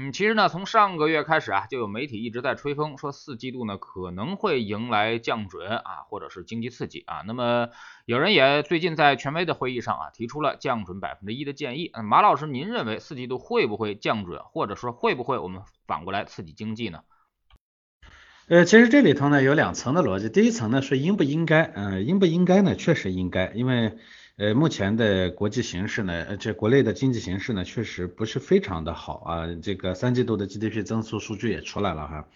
嗯，其实呢，从上个月开始啊，就有媒体一直在吹风，说四季度呢可能会迎来降准啊，或者是经济刺激啊。那么有人也最近在权威的会议上啊，提出了降准百分之一的建议。嗯马老师，您认为四季度会不会降准，或者说会不会我们反过来刺激经济呢？呃，其实这里头呢有两层的逻辑，第一层呢是应不应该，呃，应不应该呢？确实应该，因为。呃，目前的国际形势呢，呃，这国内的经济形势呢，确实不是非常的好啊。这个三季度的 GDP 增速数据也出来了哈，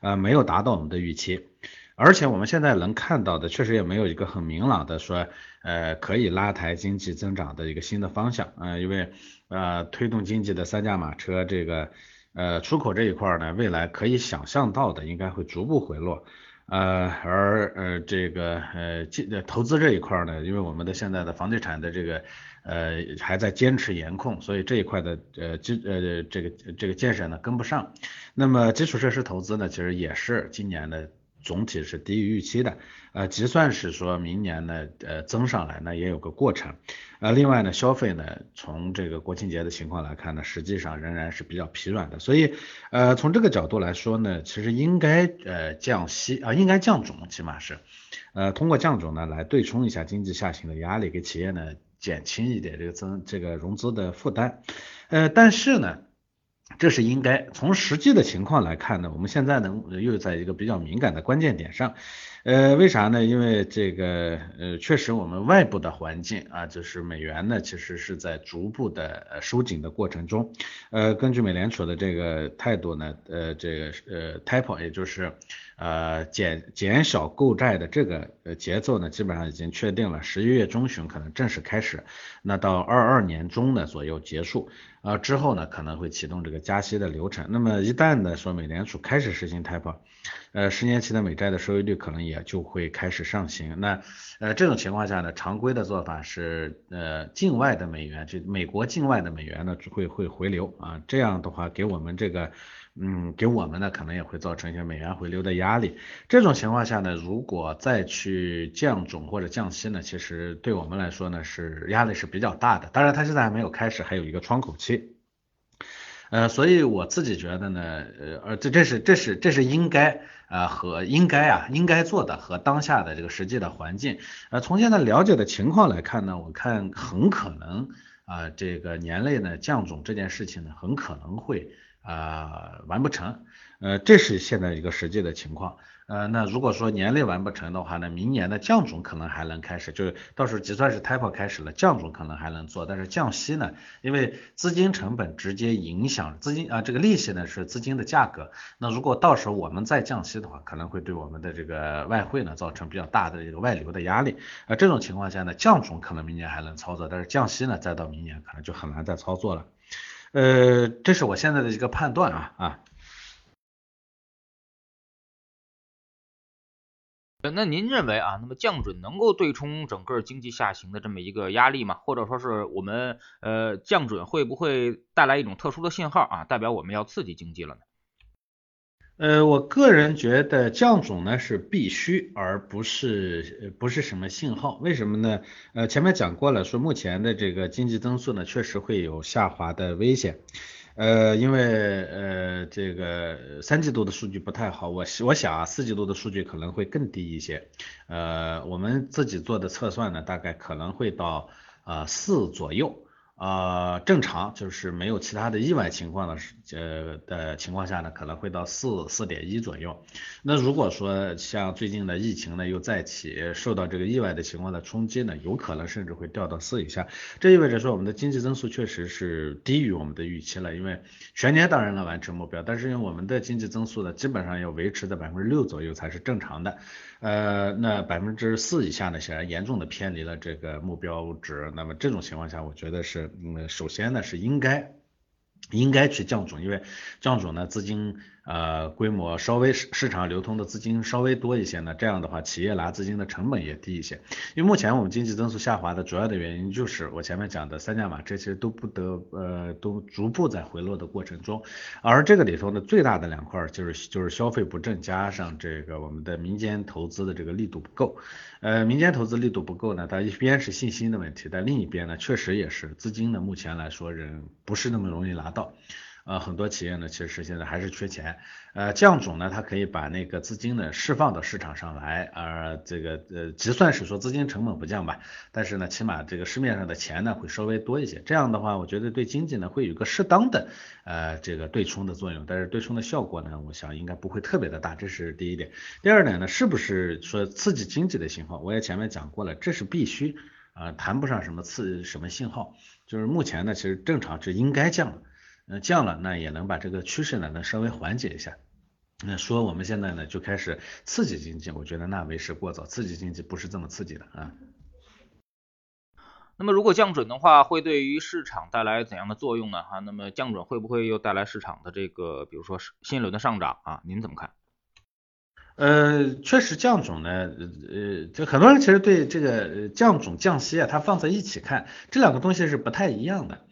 呃，没有达到我们的预期，而且我们现在能看到的，确实也没有一个很明朗的说，呃，可以拉抬经济增长的一个新的方向啊。因为呃，推动经济的三驾马车，这个呃，出口这一块呢，未来可以想象到的，应该会逐步回落。呃，而呃这个呃进投资这一块呢，因为我们的现在的房地产的这个呃还在坚持严控，所以这一块的呃基呃这个这个建设呢跟不上。那么基础设施投资呢，其实也是今年的。总体是低于预期的，呃，就算是说明年呢，呃，增上来呢，也有个过程，呃，另外呢，消费呢，从这个国庆节的情况来看呢，实际上仍然是比较疲软的，所以，呃，从这个角度来说呢，其实应该呃降息啊，应该降准，起码是，呃，通过降准呢来对冲一下经济下行的压力，给企业呢减轻一点这个增这个融资的负担，呃，但是呢。这是应该从实际的情况来看呢，我们现在呢又在一个比较敏感的关键点上，呃，为啥呢？因为这个呃，确实我们外部的环境啊，就是美元呢，其实是在逐步的收紧的过程中，呃，根据美联储的这个态度呢，呃，这个呃，taper 也就是呃减减少购债的这个呃节奏呢，基本上已经确定了，十一月中旬可能正式开始，那到二二年中呢左右结束。啊，之后呢可能会启动这个加息的流程。那么一旦呢说美联储开始实行 taper，呃，十年期的美债的收益率可能也就会开始上行。那呃这种情况下呢，常规的做法是呃境外的美元，就美国境外的美元呢会会回流啊，这样的话给我们这个。嗯，给我们呢可能也会造成一些美元回流的压力。这种情况下呢，如果再去降准或者降息呢，其实对我们来说呢是压力是比较大的。当然，它现在还没有开始，还有一个窗口期。呃，所以我自己觉得呢，呃，这这是这是这是应该啊和应该啊应该做的和当下的这个实际的环境。呃，从现在了解的情况来看呢，我看很可能啊这个年内呢降准这件事情呢很可能会。啊，完不成，呃，这是现在一个实际的情况，呃，那如果说年内完不成的话呢，明年的降准可能还能开始，就是到时候就算是 taper 开始了，降准可能还能做，但是降息呢，因为资金成本直接影响资金啊，这个利息呢是资金的价格，那如果到时候我们再降息的话，可能会对我们的这个外汇呢造成比较大的一个外流的压力，呃，这种情况下呢，降准可能明年还能操作，但是降息呢，再到明年可能就很难再操作了。呃，这是我现在的一个判断啊啊。那您认为啊，那么降准能够对冲整个经济下行的这么一个压力吗？或者说是我们呃降准会不会带来一种特殊的信号啊，代表我们要刺激经济了呢？呃，我个人觉得降准呢是必须，而不是不是什么信号。为什么呢？呃，前面讲过了，说目前的这个经济增速呢确实会有下滑的危险。呃，因为呃这个三季度的数据不太好，我我想啊四季度的数据可能会更低一些。呃，我们自己做的测算呢，大概可能会到啊四左右。呃，正常就是没有其他的意外情况的呃的情况下呢，可能会到四四点一左右。那如果说像最近的疫情呢又再起，受到这个意外的情况的冲击呢，有可能甚至会掉到四以下。这意味着说我们的经济增速确实是低于我们的预期了。因为全年当然能完成目标，但是因为我们的经济增速呢基本上要维持在百分之六左右才是正常的。呃，那百分之四以下呢，显然严重的偏离了这个目标值。那么这种情况下，我觉得是，嗯，首先呢是应该应该去降准，因为降准呢资金呃规模稍微市市场流通的资金稍微多一些呢，这样的话企业拿资金的成本也低一些。因为目前我们经济增速下滑的主要的原因就是我前面讲的三驾马车这些都不得呃都逐步在回落的过程中，而这个里头呢最大的两块就是就是消费不振加上这个我们的民间投资的这个力度不够。呃，民间投资力度不够呢，它一边是信心的问题，但另一边呢，确实也是资金呢，目前来说人不是那么容易拿到。呃，很多企业呢，其实现在还是缺钱。呃，降准呢，它可以把那个资金呢释放到市场上来，而这个呃，就算是说资金成本不降吧，但是呢，起码这个市面上的钱呢会稍微多一些。这样的话，我觉得对经济呢会有个适当的呃这个对冲的作用，但是对冲的效果呢，我想应该不会特别的大，这是第一点。第二点呢，是不是说刺激经济的信号？我也前面讲过了，这是必须啊，谈不上什么刺什么信号，就是目前呢，其实正常是应该降。那降了，那也能把这个趋势呢，能稍微缓解一下。那说我们现在呢就开始刺激经济，我觉得那为时过早，刺激经济不是这么刺激的啊。那么如果降准的话，会对于市场带来怎样的作用呢？哈，那么降准会不会又带来市场的这个，比如说新一轮的上涨啊？您怎么看？呃，确实降准呢，呃，就很多人其实对这个降准降息啊，它放在一起看，这两个东西是不太一样的。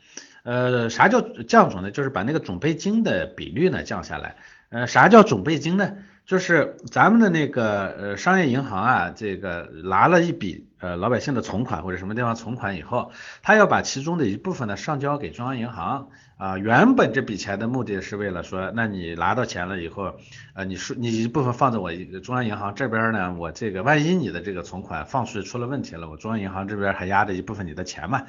呃，啥叫降准呢？就是把那个准备金的比率呢降下来。呃，啥叫准备金呢？就是咱们的那个呃商业银行啊，这个拿了一笔呃老百姓的存款或者什么地方存款以后，他要把其中的一部分呢上交给中央银行。啊，原本这笔钱的目的是为了说，那你拿到钱了以后，呃，你说你一部分放在我中央银行这边呢，我这个万一你的这个存款放出去出了问题了，我中央银行这边还压着一部分你的钱嘛，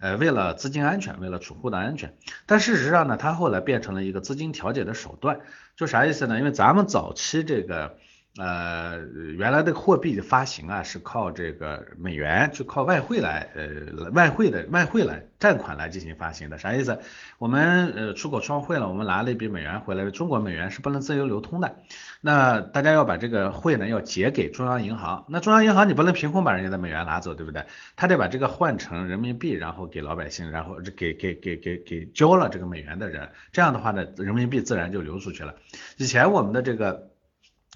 呃，为了资金安全，为了储户的安全。但事实上呢，它后来变成了一个资金调节的手段，就啥意思呢？因为咱们早期这个。呃，原来的货币的发行啊，是靠这个美元，就靠外汇来，呃，外汇的外汇来占款来进行发行的，啥意思？我们呃出口创汇了，我们拿了一笔美元回来，中国美元是不能自由流通的，那大家要把这个汇呢要结给中央银行，那中央银行你不能凭空把人家的美元拿走，对不对？他得把这个换成人民币，然后给老百姓，然后给给给给给交了这个美元的人，这样的话呢，人民币自然就流出去了。以前我们的这个。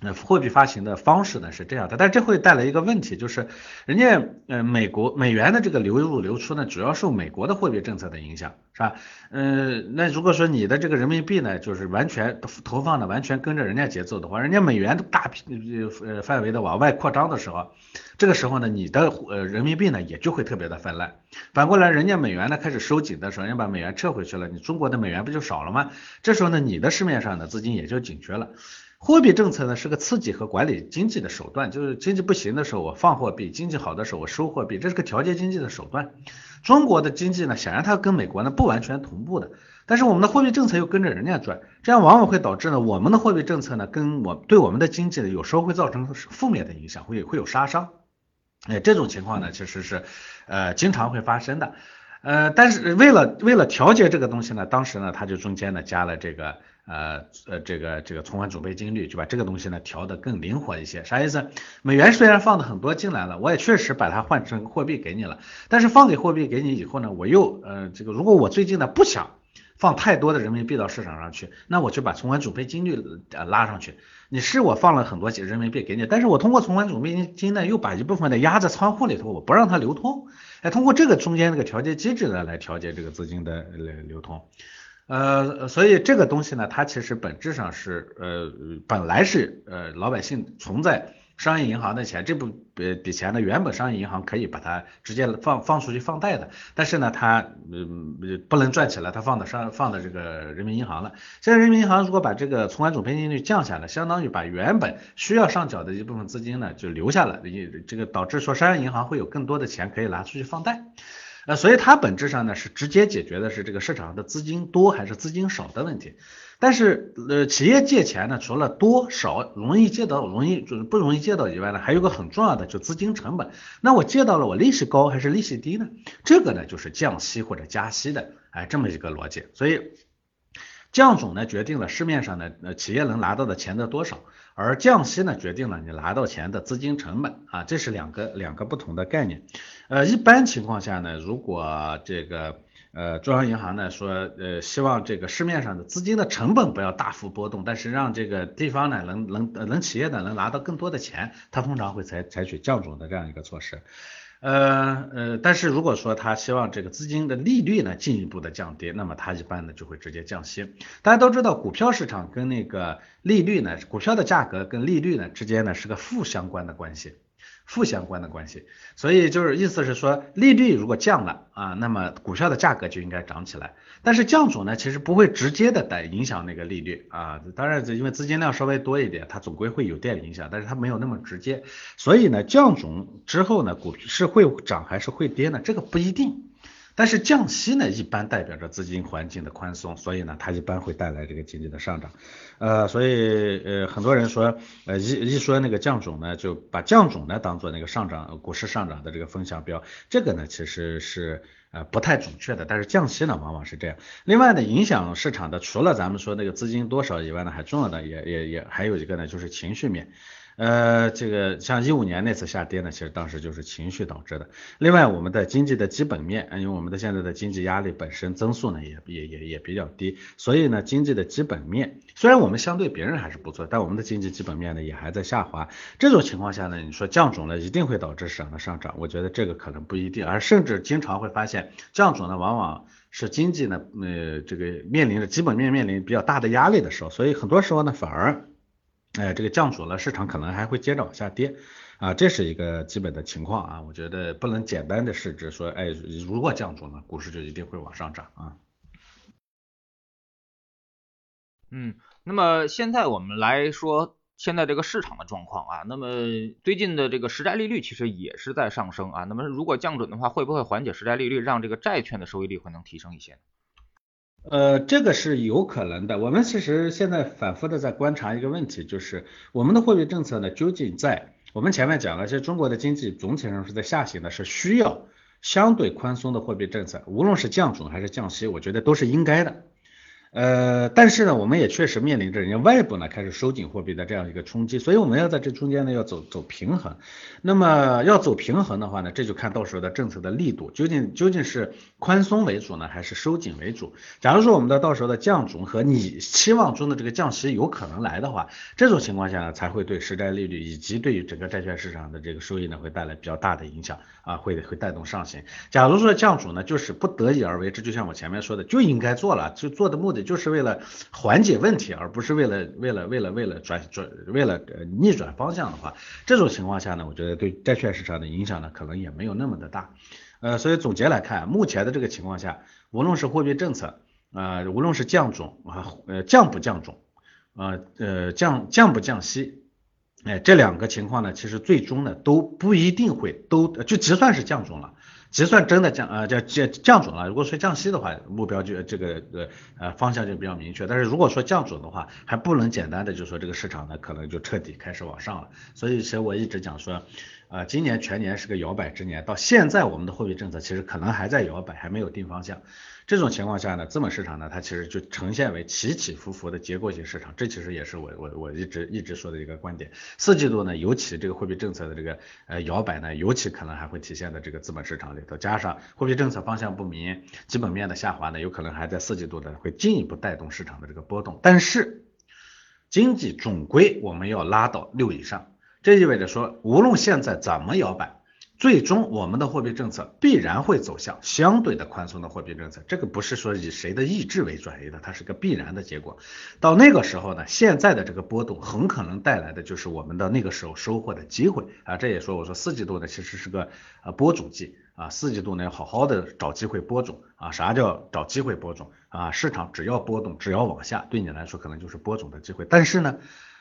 那货币发行的方式呢是这样的，但这会带来一个问题，就是人家呃美国美元的这个流入流出呢，主要受美国的货币政策的影响，是吧？嗯，那如果说你的这个人民币呢，就是完全投放的完全跟着人家节奏的话，人家美元大批呃范围的往外扩张的时候，这个时候呢，你的呃人民币呢也就会特别的泛滥。反过来，人家美元呢开始收紧的时候，人家把美元撤回去了，你中国的美元不就少了吗？这时候呢，你的市面上的资金也就紧缺了。货币政策呢是个刺激和管理经济的手段，就是经济不行的时候我放货币，经济好的时候我收货币，这是个调节经济的手段。中国的经济呢，显然它跟美国呢不完全同步的，但是我们的货币政策又跟着人家转，这样往往会导致呢我们的货币政策呢跟我对我们的经济呢有时候会造成负面的影响，会会有杀伤。哎，这种情况呢其实是呃经常会发生的。呃，但是为了为了调节这个东西呢，当时呢他就中间呢加了这个。呃呃，这个这个存款准备金率就把这个东西呢调得更灵活一些，啥意思？美元虽然放的很多进来了，我也确实把它换成货币给你了，但是放给货币给你以后呢，我又呃这个如果我最近呢不想放太多的人民币到市场上去，那我就把存款准备金率呃拉上去。你是我放了很多人民币给你，但是我通过存款准备金呢又把一部分的压在仓库里头，我不让它流通，哎，通过这个中间这个调节机制呢来调节这个资金的流流通。呃，所以这个东西呢，它其实本质上是，呃，本来是呃老百姓存在商业银行的钱，这部呃笔钱呢，原本商业银行可以把它直接放放出去放贷的，但是呢，它嗯不能赚起来，它放到商放到这个人民银行了。现在人民银行如果把这个存款总备金率降下来，相当于把原本需要上缴的一部分资金呢就留下了，这个导致说商业银行会有更多的钱可以拿出去放贷。呃，所以它本质上呢是直接解决的是这个市场上的资金多还是资金少的问题。但是呃，企业借钱呢，除了多少容易借到，容易就是不容易借到以外呢，还有个很重要的就资金成本。那我借到了，我利息高还是利息低呢？这个呢就是降息或者加息的，哎，这么一个逻辑。所以降准呢决定了市面上的呃企业能拿到的钱的多少。而降息呢，决定了你拿到钱的资金成本啊，这是两个两个不同的概念。呃，一般情况下呢，如果这个呃，中央银行呢说，呃，希望这个市面上的资金的成本不要大幅波动，但是让这个地方呢能能能企业呢能拿到更多的钱，它通常会采采取降准的这样一个措施。呃呃，但是如果说他希望这个资金的利率呢进一步的降低，那么他一般呢就会直接降息。大家都知道，股票市场跟那个利率呢，股票的价格跟利率呢之间呢是个负相关的关系。负相关的关系，所以就是意思是说，利率如果降了啊，那么股票的价格就应该涨起来。但是降准呢，其实不会直接的带影响那个利率啊，当然因为资金量稍微多一点，它总归会有点影响，但是它没有那么直接。所以呢，降准之后呢，股是会涨还是会跌呢？这个不一定。但是降息呢，一般代表着资金环境的宽松，所以呢，它一般会带来这个经济的上涨。呃，所以呃，很多人说，呃，一一说那个降准呢，就把降准呢当做那个上涨股市上涨的这个风向标，这个呢其实是呃不太准确的。但是降息呢，往往是这样。另外呢，影响市场的除了咱们说那个资金多少以外呢，还重要的也也也还有一个呢，就是情绪面。呃，这个像一五年那次下跌呢，其实当时就是情绪导致的。另外，我们的经济的基本面，因为我们的现在的经济压力本身增速呢也也也也比较低，所以呢，经济的基本面虽然我们相对别人还是不错，但我们的经济基本面呢也还在下滑。这种情况下呢，你说降准了一定会导致市场的上涨，我觉得这个可能不一定，而甚至经常会发现降准呢往往是经济呢呃这个面临着基本面面临比较大的压力的时候，所以很多时候呢反而。哎，这个降准了，市场可能还会接着往下跌啊，这是一个基本的情况啊，我觉得不能简单的视之说，哎，如果降准了，股市就一定会往上涨啊。嗯，那么现在我们来说现在这个市场的状况啊，那么最近的这个实债利率其实也是在上升啊，那么如果降准的话，会不会缓解实债利率，让这个债券的收益率会能提升一些？呃，这个是有可能的。我们其实现在反复的在观察一个问题，就是我们的货币政策呢，究竟在我们前面讲了，其实中国的经济总体上是在下行的，是需要相对宽松的货币政策，无论是降准还是降息，我觉得都是应该的。呃，但是呢，我们也确实面临着人家外部呢开始收紧货币的这样一个冲击，所以我们要在这中间呢要走走平衡。那么要走平衡的话呢，这就看到时候的政策的力度究竟究竟是宽松为主呢，还是收紧为主？假如说我们的到时候的降准和你期望中的这个降息有可能来的话，这种情况下呢，才会对实债利率以及对于整个债券市场的这个收益呢会带来比较大的影响啊，会会带动上行。假如说降准呢，就是不得已而为之，就像我前面说的，就应该做了，就做的目的。就是为了缓解问题，而不是为了为了为了为了转转为了逆转方向的话，这种情况下呢，我觉得对债券市场的影响呢，可能也没有那么的大。呃，所以总结来看，目前的这个情况下，无论是货币政策啊，无论是降准啊，呃降不降准啊，呃降降不降息，哎，这两个情况呢，其实最终呢都不一定会都就就算是降准了。就算真的降啊叫降降准了，如果说降息的话，目标就这个呃呃方向就比较明确。但是如果说降准的话，还不能简单的就说这个市场呢可能就彻底开始往上了。所以其实我一直讲说，呃今年全年是个摇摆之年，到现在我们的货币政策其实可能还在摇摆，还没有定方向。这种情况下呢，资本市场呢，它其实就呈现为起起伏伏的结构性市场，这其实也是我我我一直一直说的一个观点。四季度呢，尤其这个货币政策的这个呃摇摆呢，尤其可能还会体现在这个资本市场里头，加上货币政策方向不明，基本面的下滑呢，有可能还在四季度呢会进一步带动市场的这个波动。但是经济总归我们要拉到六以上，这意味着说，无论现在怎么摇摆。最终，我们的货币政策必然会走向相对的宽松的货币政策，这个不是说以谁的意志为转移的，它是个必然的结果。到那个时候呢，现在的这个波动很可能带来的就是我们的那个时候收获的机会啊。这也说我说四季度呢其实是个呃播种季啊，四季度呢要好好的找机会播种啊。啥叫找机会播种啊？市场只要波动，只要往下，对你来说可能就是播种的机会。但是呢。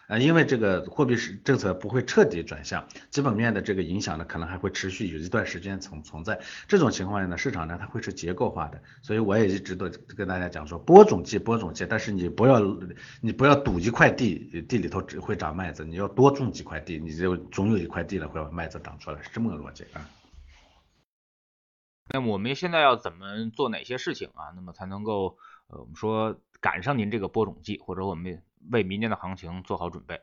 呃，因为这个货币是政策不会彻底转向，基本面的这个影响呢，可能还会持续有一段时间存存在。这种情况下呢，市场呢它会是结构化的，所以我也一直都跟大家讲说，播种季播种季，但是你不要你不要赌一块地，地里头只会长麦子，你要多种几块地，你就总有一块地呢会把麦子长出来，是这么个逻辑啊。那我们现在要怎么做哪些事情啊？那么才能够呃我们说赶上您这个播种季，或者我们。为明年的行情做好准备。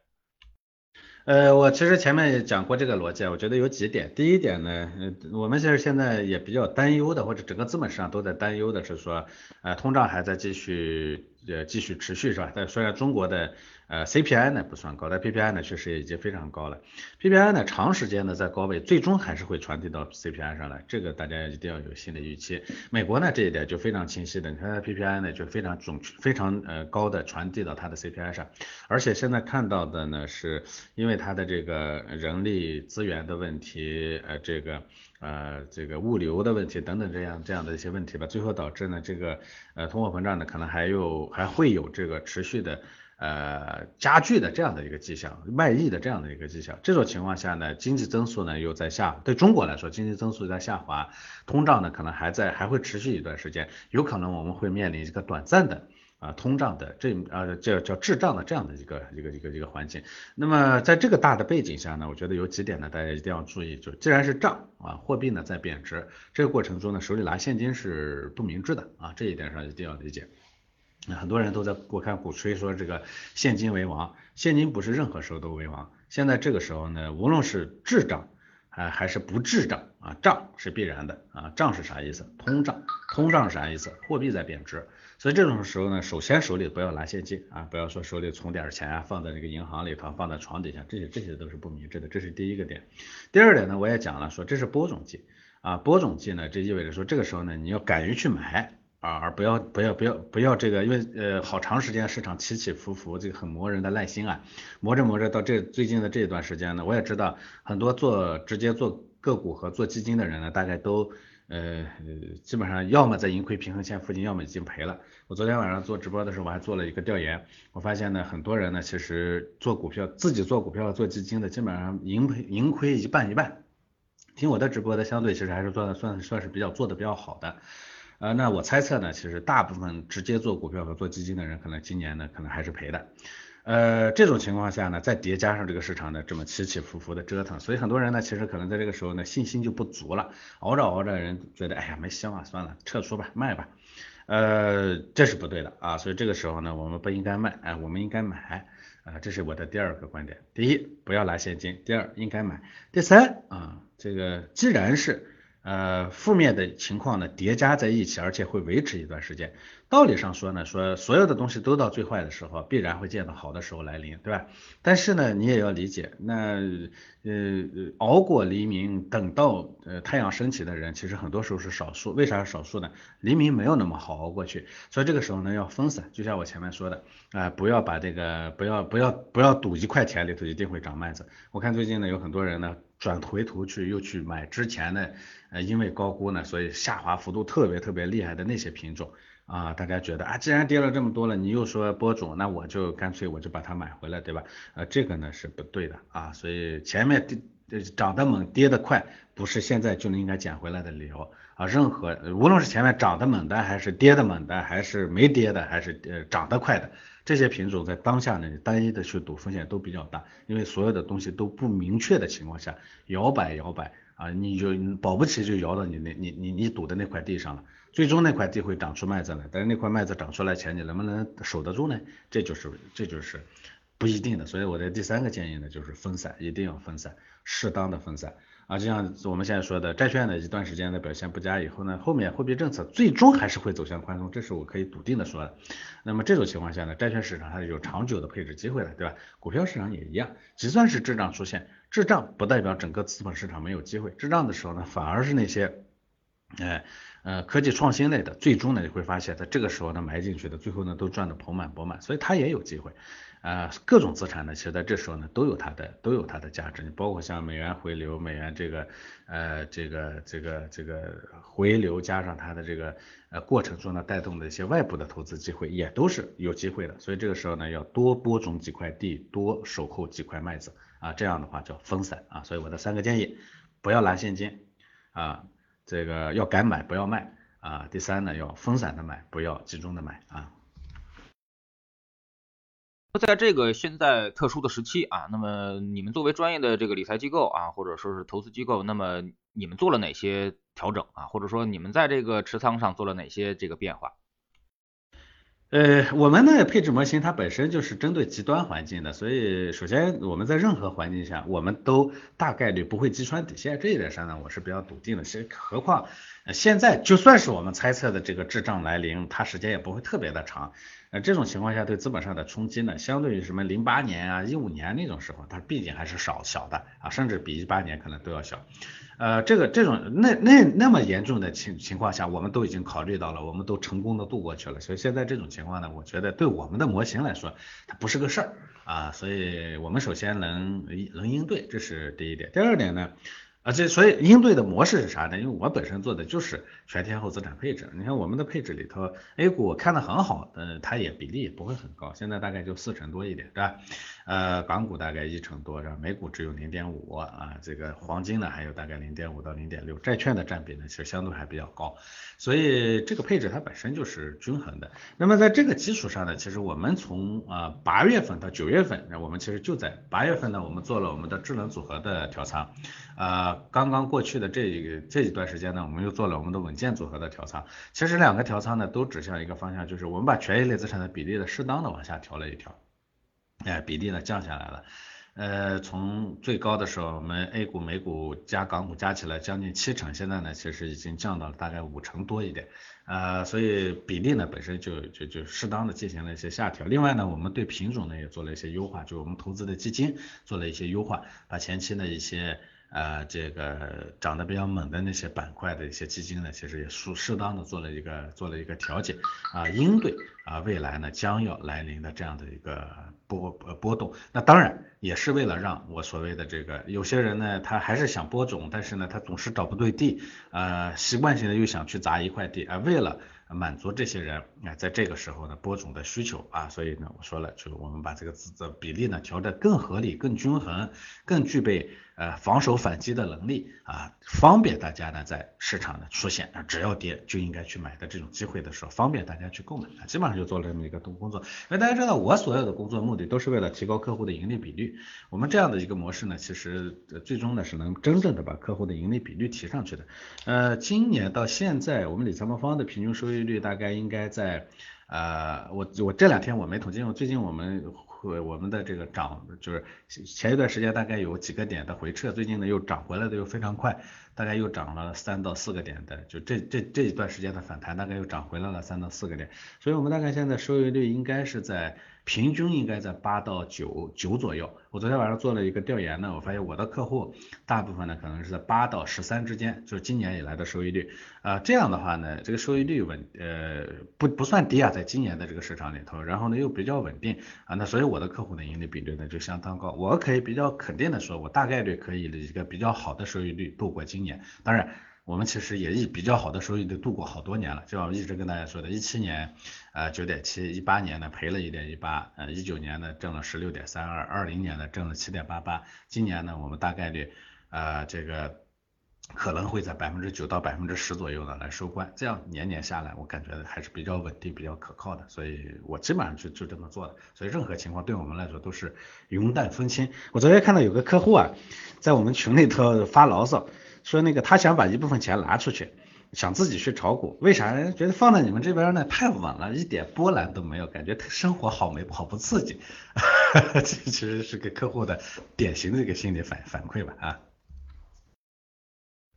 呃，我其实前面也讲过这个逻辑，我觉得有几点。第一点呢，呃，我们其实现在也比较担忧的，或者整个资本市场都在担忧的是说，呃，通胀还在继续呃继续持续是吧？但虽然中国的呃，CPI 呢不算高，但 PPI 呢确实也已经非常高了。PPI 呢长时间的在高位，最终还是会传递到 CPI 上来，这个大家一定要有心理预期。美国呢这一点就非常清晰的，你看它 PPI 呢就非常准非常呃高的传递到它的 CPI 上，而且现在看到的呢是因为它的这个人力资源的问题，呃这个呃这个物流的问题等等这样这样的一些问题吧，最后导致呢这个呃通货膨胀呢可能还有还会有这个持续的。呃，加剧的这样的一个迹象，外溢的这样的一个迹象，这种情况下呢，经济增速呢又在下，对中国来说，经济增速在下滑，通胀呢可能还在，还会持续一段时间，有可能我们会面临一个短暂的啊通胀的这啊这叫滞胀的这样的一个一个一个一个环境。那么在这个大的背景下呢，我觉得有几点呢，大家一定要注意，就既然是胀啊，货币呢在贬值，这个过程中呢，手里拿现金是不明智的啊，这一点上一定要理解。那很多人都在我看鼓吹说这个现金为王，现金不是任何时候都为王。现在这个时候呢，无论是滞胀啊还是不滞胀啊，胀是必然的啊，胀是啥意思？通胀，通胀是啥意思？货币在贬值。所以这种时候呢，首先手里不要拿现金啊，不要说手里存点钱啊，放在这个银行里头，放在床底下，这些这些都是不明智的。这是第一个点。第二点呢，我也讲了，说这是播种季啊，播种季呢，这意味着说这个时候呢，你要敢于去买。啊，而不要不要不要不要这个，因为呃好长时间市场起起伏伏，这个很磨人的耐心啊，磨着磨着到这最近的这一段时间呢，我也知道很多做直接做个股和做基金的人呢，大概都呃基本上要么在盈亏平衡线附近，要么已经赔了。我昨天晚上做直播的时候，我还做了一个调研，我发现呢，很多人呢其实做股票自己做股票做基金的，基本上盈赔盈亏一半一半。听我的直播的相对其实还是做的算算是比较做的比较好的。呃，那我猜测呢，其实大部分直接做股票和做基金的人，可能今年呢，可能还是赔的。呃，这种情况下呢，再叠加上这个市场的这么起起伏伏的折腾，所以很多人呢，其实可能在这个时候呢，信心就不足了，熬着熬着，人觉得，哎呀，没希望，算了，撤出吧，卖吧。呃，这是不对的啊，所以这个时候呢，我们不应该卖，哎，我们应该买，啊，这是我的第二个观点。第一，不要拿现金；第二，应该买；第三，啊，这个既然是。呃，负面的情况呢叠加在一起，而且会维持一段时间。道理上说呢，说所有的东西都到最坏的时候，必然会见到好的时候来临，对吧？但是呢，你也要理解，那呃熬过黎明，等到呃太阳升起的人，其实很多时候是少数。为啥是少数呢？黎明没有那么好熬过去，所以这个时候呢要分散。就像我前面说的，啊，不要把这个不要不要不要赌一块田里头一定会长麦子。我看最近呢有很多人呢转回头去又去买之前的。呃，因为高估呢，所以下滑幅度特别特别厉害的那些品种啊，大家觉得啊，既然跌了这么多了，你又说播种，那我就干脆我就把它买回来，对吧？呃，这个呢是不对的啊，所以前面跌涨得猛，跌得快，不是现在就能应该捡回来的理由啊。任何无论是前面涨得猛的，还是跌得猛的，还是没跌的，还是呃涨得快的，这些品种在当下呢，单一的去赌风险都比较大，因为所有的东西都不明确的情况下，摇摆摇摆。啊，你就保不齐就摇到你那，你你你赌的那块地上了，最终那块地会长出麦子来，但是那块麦子长出来前，你能不能守得住呢？这就是这就是不一定的，所以我的第三个建议呢，就是分散，一定要分散，适当的分散。啊，就像我们现在说的，债券的一段时间的表现不佳以后呢，后面货币政策最终还是会走向宽松，这是我可以笃定的说的。那么这种情况下呢，债券市场它是有长久的配置机会的，对吧？股票市场也一样，就算是滞胀出现，滞胀不代表整个资本市场没有机会，滞胀的时候呢，反而是那些，哎。呃，科技创新类的，最终呢你会发现，在这个时候呢埋进去的，最后呢都赚得盆满钵满，所以它也有机会。呃，各种资产呢，其实在这时候呢都有它的都有它的价值。你包括像美元回流，美元这个呃这个这个这个回流，加上它的这个呃过程中呢带动的一些外部的投资机会，也都是有机会的。所以这个时候呢要多播种几块地，多守候几块麦子啊，这样的话叫分散啊。所以我的三个建议，不要拿现金啊。这个要敢买不要卖啊，第三呢要分散的买，不要集中的买啊。在这个现在特殊的时期啊，那么你们作为专业的这个理财机构啊，或者说是投资机构，那么你们做了哪些调整啊，或者说你们在这个持仓上做了哪些这个变化？呃，我们的配置模型它本身就是针对极端环境的，所以首先我们在任何环境下，我们都大概率不会击穿底线，这一点上呢，我是比较笃定的。其实何况现在就算是我们猜测的这个滞胀来临，它时间也不会特别的长。呃，这种情况下对资本上的冲击呢，相对于什么零八年啊、一五年那种时候，它毕竟还是少小的啊，甚至比一八年可能都要小。呃，这个这种那那那么严重的情情况下，我们都已经考虑到了，我们都成功的度过去了，所以现在这种情况呢，我觉得对我们的模型来说，它不是个事儿啊，所以我们首先能能应对，这是第一点。第二点呢？啊，这所以应对的模式是啥呢？因为我本身做的就是全天候资产配置。你看我们的配置里头，A 股看的很好，呃，它也比例也不会很高，现在大概就四成多一点，对吧？呃，港股大概一成多，是吧？美股只有零点五啊，这个黄金呢还有大概零点五到零点六，债券的占比呢其实相对还比较高，所以这个配置它本身就是均衡的。那么在这个基础上呢，其实我们从啊八月份到九月份，那我们其实就在八月份呢，我们做了我们的智能组合的调仓，啊。刚刚过去的这一个这一段时间呢，我们又做了我们的稳健组合的调仓。其实两个调仓呢，都指向一个方向，就是我们把权益类资产的比例呢，适当的往下调了一调，哎，比例呢降下来了。呃，从最高的时候，我们 A 股、美股加港股加起来将近七成，现在呢，其实已经降到了大概五成多一点。啊，所以比例呢本身就就就适当的进行了一些下调。另外呢，我们对品种呢也做了一些优化，就我们投资的基金做了一些优化，把前期的一些。呃，这个涨得比较猛的那些板块的一些基金呢，其实也适适当的做了一个做了一个调节啊，应对啊未来呢将要来临的这样的一个波波动。那当然也是为了让我所谓的这个有些人呢，他还是想播种，但是呢他总是找不对地，呃习惯性的又想去砸一块地啊，为了满足这些人啊，在这个时候呢播种的需求啊，所以呢我说了，就我们把这个资的比例呢调得更合理、更均衡、更具备。呃，防守反击的能力啊，方便大家呢在市场呢出现啊，只要跌就应该去买的这种机会的时候，方便大家去购买啊，基本上就做了这么一个动工作。因为大家知道，我所有的工作目的都是为了提高客户的盈利比率。我们这样的一个模式呢，其实最终呢是能真正的把客户的盈利比率提上去的。呃，今年到现在，我们理财魔方的平均收益率大概应该在，呃，我我这两天我没统计，我最近我们。对我们的这个涨就是前一段时间大概有几个点的回撤，最近呢又涨回来的又非常快，大概又涨了三到四个点的，就这这这一段时间的反弹大概又涨回来了三到四个点，所以我们大概现在收益率应该是在。平均应该在八到九九左右。我昨天晚上做了一个调研呢，我发现我的客户大部分呢可能是在八到十三之间，就是今年以来的收益率。啊，这样的话呢，这个收益率稳呃不不算低啊，在今年的这个市场里头，然后呢又比较稳定啊，那所以我的客户的盈利比率呢就相当高。我可以比较肯定的说，我大概率可以一个比较好的收益率度过今。当然。我们其实也以比较好的收益率度过好多年了，就像我一直跟大家说的，一七年呃九点七，一八年呢赔了一点一八，呃一九年呢挣了十六点三二，二零年呢挣了七点八八，今年呢我们大概率呃这个可能会在百分之九到百分之十左右呢来收官，这样年年下来我感觉还是比较稳定、比较可靠的，所以我基本上就就这么做的，所以任何情况对我们来说都是云淡风轻。我昨天看到有个客户啊，在我们群里头发牢骚。说那个他想把一部分钱拿出去，想自己去炒股，为啥？觉得放在你们这边呢太稳了，一点波澜都没有，感觉生活好没好不刺激。这其实是给客户的典型的一个心理反反馈吧啊。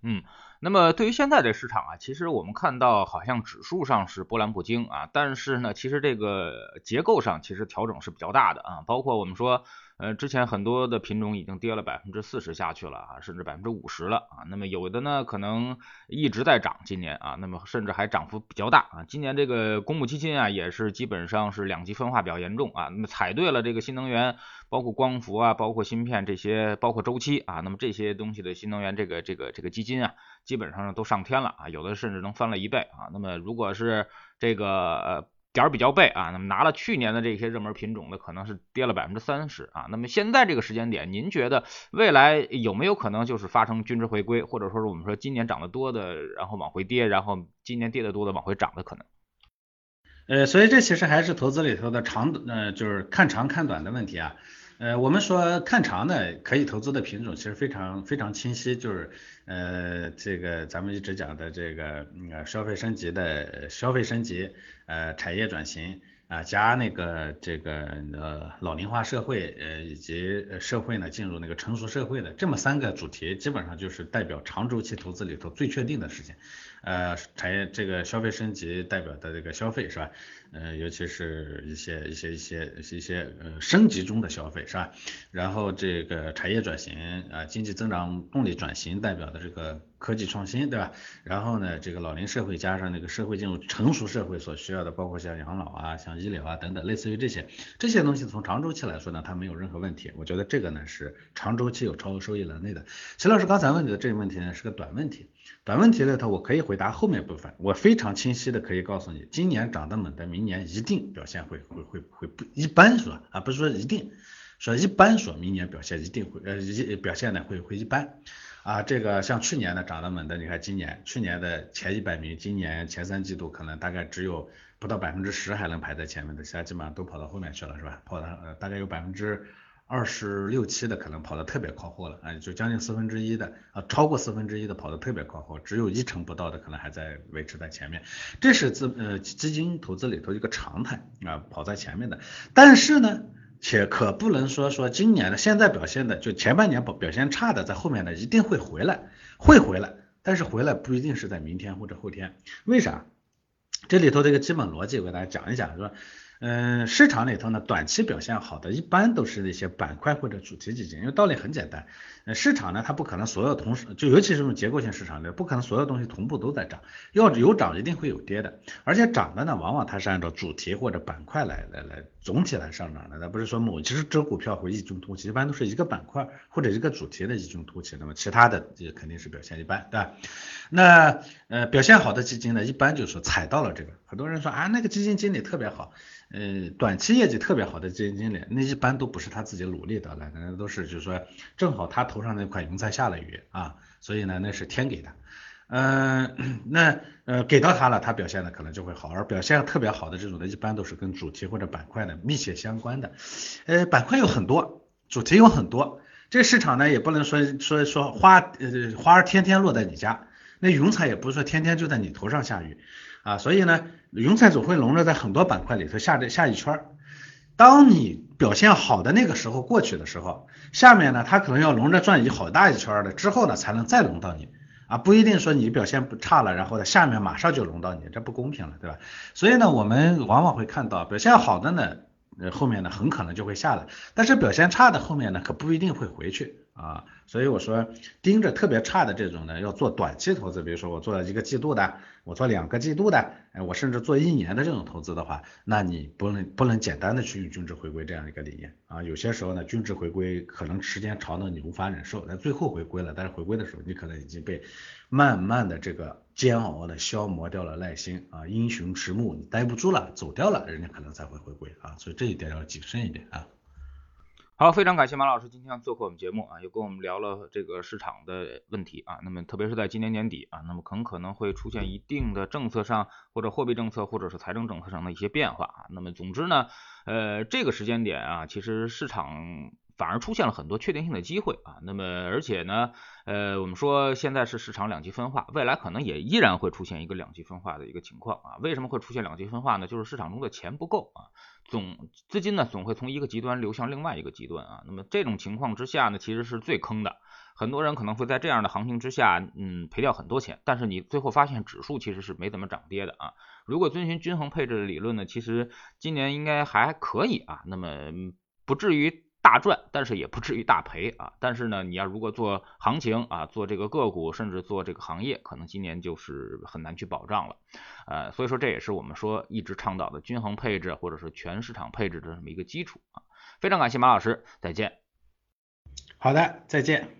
嗯，那么对于现在的市场啊，其实我们看到好像指数上是波澜不惊啊，但是呢，其实这个结构上其实调整是比较大的啊，包括我们说。呃，之前很多的品种已经跌了百分之四十下去了啊，甚至百分之五十了啊。那么有的呢，可能一直在涨，今年啊，那么甚至还涨幅比较大啊。今年这个公募基金啊，也是基本上是两极分化比较严重啊。那么踩对了这个新能源，包括光伏啊，包括芯片这些，包括周期啊，那么这些东西的新能源这个这个这个基金啊，基本上都上天了啊，有的甚至能翻了一倍啊。那么如果是这个呃。点儿比较背啊，那么拿了去年的这些热门品种的，可能是跌了百分之三十啊。那么现在这个时间点，您觉得未来有没有可能就是发生均值回归，或者说是我们说今年涨得多的，然后往回跌，然后今年跌得多的往回涨的可能？呃，所以这其实还是投资里头的长，呃，就是看长看短的问题啊。呃，我们说看长的可以投资的品种其实非常非常清晰，就是呃这个咱们一直讲的这个呃消费升级的消费升级，呃产业转型，啊，加那个这个呃老龄化社会，呃以及社会呢进入那个成熟社会的这么三个主题，基本上就是代表长周期投资里头最确定的事情。呃，产业这个消费升级代表的这个消费是吧？呃，尤其是一些一些一些一些呃升级中的消费是吧？然后这个产业转型啊，经济增长动力转型代表的这个科技创新对吧？然后呢，这个老龄社会加上那个社会进入成熟社会所需要的，包括像养老啊、像医疗啊等等，类似于这些这些东西，从长周期来说呢，它没有任何问题。我觉得这个呢是长周期有超额收益能力的。齐老师刚才问你的这个问题呢是个短问题。短问题呢，它，我可以回答后面部分。我非常清晰的可以告诉你，今年涨得猛的，明年一定表现会会会会不一般，说？啊，不是说一定，说一般说明年表现一定会呃一表现呢会会一般啊。这个像去年的涨得猛的，你看今年去年的前一百名，今年前三季度可能大概只有不到百分之十还能排在前面的，其他基本上都跑到后面去了，是吧？跑的呃大概有百分之。二十六七的可能跑得特别靠后了，啊，就将近四分之一的，啊，超过四分之一的跑得特别靠后，只有一成不到的可能还在维持在前面，这是资呃基金投资里头一个常态啊，跑在前面的。但是呢，且可不能说说今年的现在表现的就前半年表表现差的，在后面的一定会回来，会回来，但是回来不一定是在明天或者后天，为啥？这里头这个基本逻辑我给大家讲一讲，是吧？嗯，市场里头呢，短期表现好的一般都是那些板块或者主题基金，因为道理很简单，呃，市场呢它不可能所有同时，就尤其是这种结构性市场里，不可能所有东西同步都在涨，要有涨一定会有跌的，而且涨的呢，往往它是按照主题或者板块来来来总体来上涨的，它不是说某只只股票会异军突起，一般都是一个板块或者一个主题的异军突起，那么其他的也肯定是表现一般，对吧？那呃表现好的基金呢，一般就是踩到了这个，很多人说啊那个基金经理特别好。呃，短期业绩特别好的基金经理，那一般都不是他自己努力得来的，那都是就是说正好他头上那块云彩下了雨啊，所以呢那是天给的。嗯，那呃给到他了，他表现的可能就会好，而表现特别好的这种的，一般都是跟主题或者板块的密切相关的。呃，板块有很多，主题有很多，这市场呢也不能说说说花呃花儿天天落在你家，那云彩也不是说天天就在你头上下雨。啊，所以呢，云彩总会笼着在很多板块里头下这下一圈儿。当你表现好的那个时候过去的时候，下面呢，它可能要笼着转一好大一圈的，之后呢，才能再笼到你。啊，不一定说你表现不差了，然后呢，下面马上就笼到你，这不公平了，对吧？所以呢，我们往往会看到表现好的呢，后面呢很可能就会下来，但是表现差的后面呢，可不一定会回去。啊，所以我说盯着特别差的这种呢，要做短期投资，比如说我做了一个季度的，我做两个季度的，哎，我甚至做一年的这种投资的话，那你不能不能简单的去用均值回归这样一个理念啊，有些时候呢，均值回归可能时间长的你无法忍受，但最后回归了，但是回归的时候你可能已经被慢慢的这个煎熬的消磨掉了耐心啊，英雄迟暮，你待不住了，走掉了，人家可能才会回归啊，所以这一点要谨慎一点啊。好，非常感谢马老师今天做客我们节目啊，又跟我们聊了这个市场的问题啊。那么特别是在今年年底啊，那么很可能会出现一定的政策上或者货币政策或者是财政政策上的一些变化啊。那么总之呢，呃，这个时间点啊，其实市场反而出现了很多确定性的机会啊。那么而且呢，呃，我们说现在是市场两极分化，未来可能也依然会出现一个两极分化的一个情况啊。为什么会出现两极分化呢？就是市场中的钱不够啊。总资金呢总会从一个极端流向另外一个极端啊，那么这种情况之下呢，其实是最坑的。很多人可能会在这样的行情之下，嗯，赔掉很多钱。但是你最后发现指数其实是没怎么涨跌的啊。如果遵循均衡配置的理论呢，其实今年应该还可以啊，那么不至于。大赚，但是也不至于大赔啊。但是呢，你要如果做行情啊，做这个个股，甚至做这个行业，可能今年就是很难去保障了。呃，所以说这也是我们说一直倡导的均衡配置或者是全市场配置的这么一个基础啊。非常感谢马老师，再见。好的，再见。